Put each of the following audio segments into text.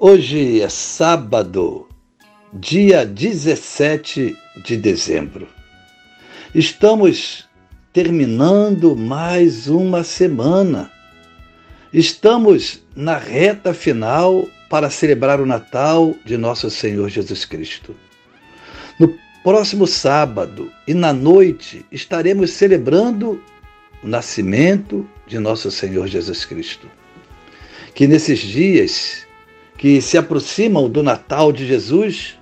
Hoje é sábado, dia 17 de dezembro. Estamos terminando mais uma semana. Estamos na reta final para celebrar o Natal de nosso Senhor Jesus Cristo. No próximo sábado e na noite estaremos celebrando o nascimento de nosso Senhor Jesus Cristo. Que nesses dias que se aproximam do Natal de Jesus,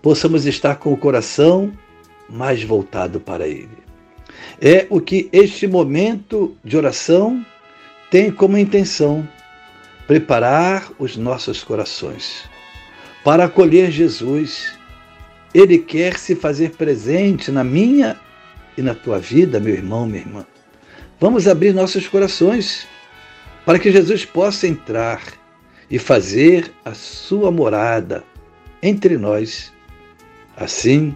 possamos estar com o coração mais voltado para Ele. É o que este momento de oração tem como intenção: preparar os nossos corações para acolher Jesus. Ele quer se fazer presente na minha e na tua vida, meu irmão, minha irmã. Vamos abrir nossos corações para que Jesus possa entrar e fazer a sua morada entre nós. Assim,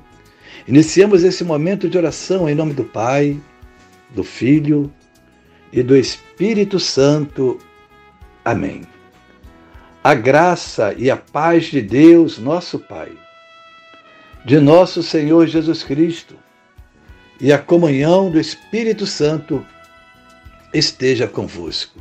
iniciamos esse momento de oração em nome do Pai, do Filho e do Espírito Santo. Amém. A graça e a paz de Deus, nosso Pai, de nosso Senhor Jesus Cristo e a comunhão do Espírito Santo esteja convosco.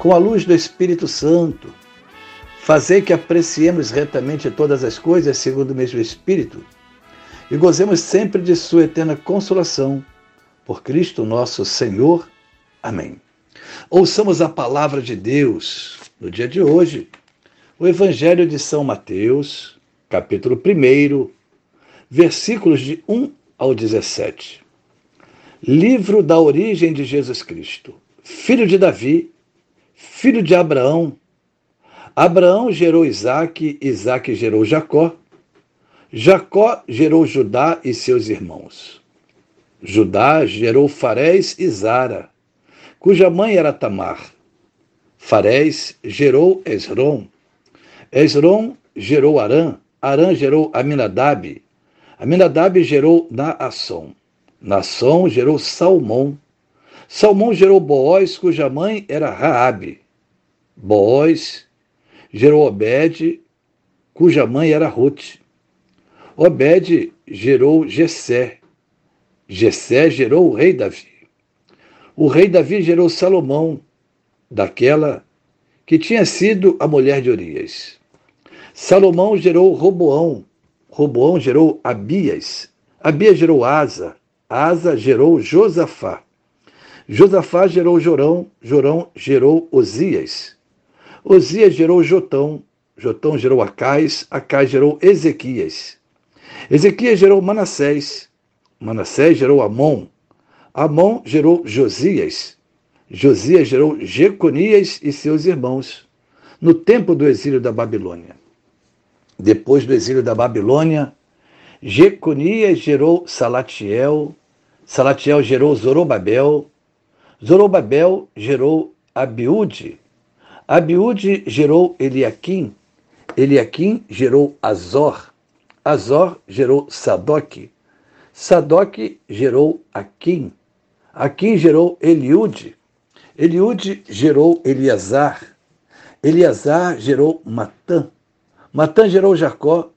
com a luz do Espírito Santo, fazei que apreciemos retamente todas as coisas segundo o mesmo Espírito e gozemos sempre de Sua eterna consolação. Por Cristo nosso Senhor. Amém. Ouçamos a palavra de Deus no dia de hoje, o Evangelho de São Mateus, capítulo 1, versículos de 1 ao 17. Livro da origem de Jesus Cristo, filho de Davi filho de Abraão. Abraão gerou Isaque, Isaque gerou Jacó. Jacó gerou Judá e seus irmãos. Judá gerou Farés e Zara, cuja mãe era Tamar. Farés gerou Esrom. Esrom gerou Arã. Arã gerou Aminadab. Aminadab gerou Naasson. Naasson gerou Salmão. Salmão gerou Boaz, cuja mãe era Raabe. Boaz gerou Obed, cuja mãe era Ruth. Obed gerou Jessé. Jessé gerou o rei Davi. O rei Davi gerou Salomão, daquela que tinha sido a mulher de Urias. Salomão gerou Roboão. Roboão gerou Abias. Abias gerou Asa. Asa gerou Josafá. Josafá gerou Jorão, Jorão gerou Osias. Osias gerou Jotão, Jotão gerou Acais, Acais gerou Ezequias. Ezequias gerou Manassés, Manassés gerou Amon, Amon gerou Josias, Josias gerou Jeconias e seus irmãos, no tempo do exílio da Babilônia. Depois do exílio da Babilônia, Jeconias gerou Salatiel, Salatiel gerou Zorobabel, Zorobabel gerou Abiúde, Abiúde gerou Eliaquim, Eliaquim gerou Azor, Azor gerou Sadoc, Sadoc gerou Aquim, Aquim gerou Eliude, Eliude gerou Eliasar, Eliasar gerou Matã, Matã gerou Jacó,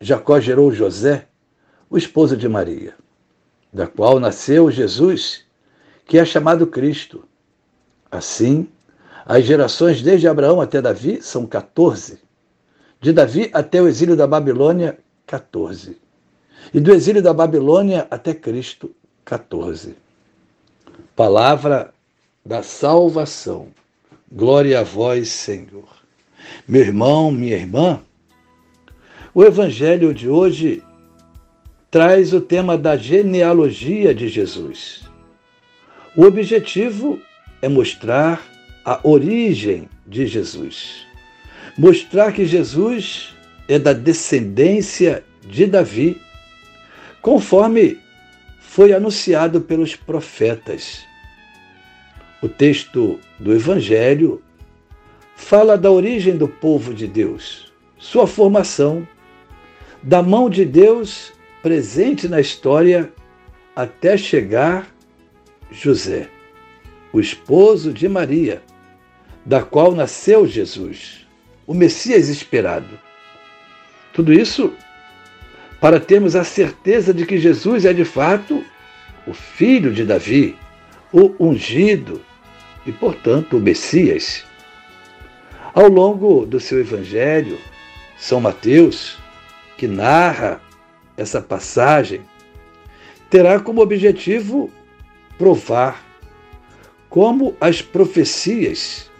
Jacó gerou José, o esposo de Maria, da qual nasceu Jesus, que é chamado Cristo. Assim, as gerações desde Abraão até Davi são 14. De Davi até o exílio da Babilônia, 14. E do exílio da Babilônia até Cristo, 14. Palavra da salvação. Glória a vós, Senhor. Meu irmão, minha irmã, o evangelho de hoje traz o tema da genealogia de Jesus. O objetivo é mostrar a origem de Jesus. Mostrar que Jesus é da descendência de Davi, conforme foi anunciado pelos profetas. O texto do Evangelho fala da origem do povo de Deus, sua formação, da mão de Deus presente na história até chegar José, o esposo de Maria, da qual nasceu Jesus, o Messias esperado. Tudo isso para termos a certeza de que Jesus é de fato o filho de Davi, o ungido, e, portanto, o Messias. Ao longo do seu evangelho, São Mateus, que narra essa passagem, terá como objetivo provar como as profecias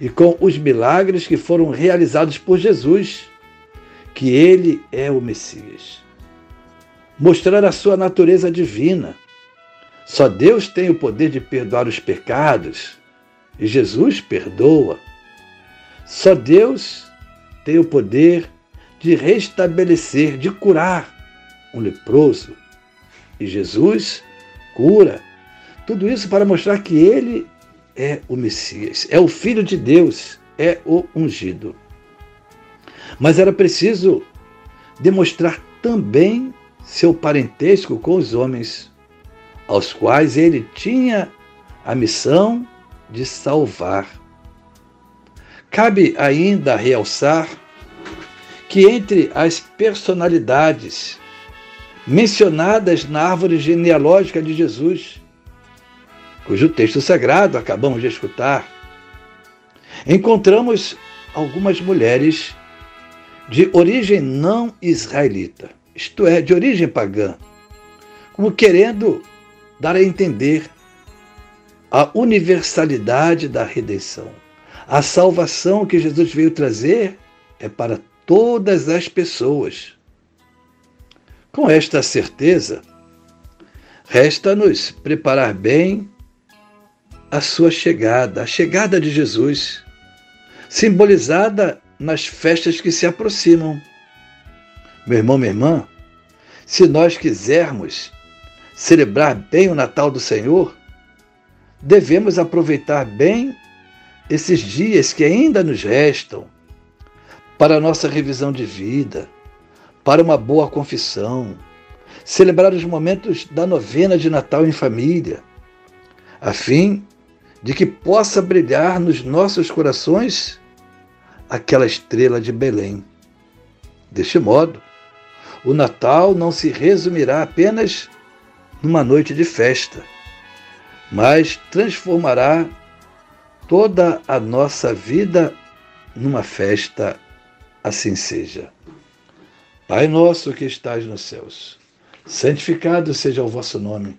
e com os milagres que foram realizados por Jesus, que ele é o Messias. Mostrar a sua natureza divina, só Deus tem o poder de perdoar os pecados e Jesus perdoa. Só Deus tem o poder de restabelecer, de curar um leproso. E Jesus cura. Tudo isso para mostrar que ele é o Messias, é o Filho de Deus, é o ungido. Mas era preciso demonstrar também seu parentesco com os homens aos quais ele tinha a missão de salvar. Cabe ainda realçar que entre as personalidades mencionadas na árvore genealógica de Jesus, cujo texto sagrado acabamos de escutar, encontramos algumas mulheres de origem não israelita, isto é, de origem pagã, como querendo dar a entender a universalidade da redenção. A salvação que Jesus veio trazer é para todas as pessoas. Com esta certeza, resta-nos preparar bem a sua chegada, a chegada de Jesus, simbolizada nas festas que se aproximam. Meu irmão, minha irmã, se nós quisermos celebrar bem o Natal do Senhor, devemos aproveitar bem esses dias que ainda nos restam para a nossa revisão de vida, para uma boa confissão, celebrar os momentos da novena de Natal em família, a fim de que possa brilhar nos nossos corações aquela estrela de Belém. Deste modo, o Natal não se resumirá apenas numa noite de festa, mas transformará toda a nossa vida numa festa, assim seja. Pai nosso que estás nos céus, santificado seja o vosso nome.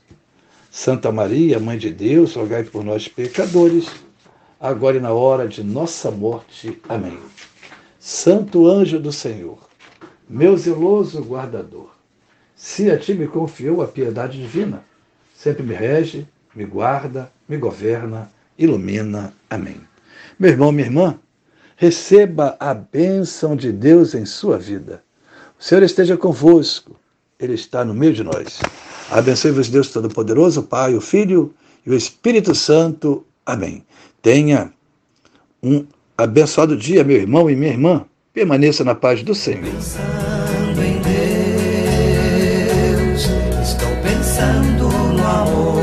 Santa Maria, Mãe de Deus, rogai por nós, pecadores, agora e na hora de nossa morte. Amém. Santo anjo do Senhor, meu zeloso guardador, se a ti me confiou a piedade divina, sempre me rege, me guarda, me governa, ilumina. Amém. Meu irmão, minha irmã, receba a bênção de Deus em sua vida. O Senhor esteja convosco, ele está no meio de nós. Abençoe-vos, Deus Todo-Poderoso, Pai, o Filho e o Espírito Santo. Amém. Tenha um abençoado dia, meu irmão e minha irmã. Permaneça na paz do Senhor. Pensando em Deus, estou pensando no amor.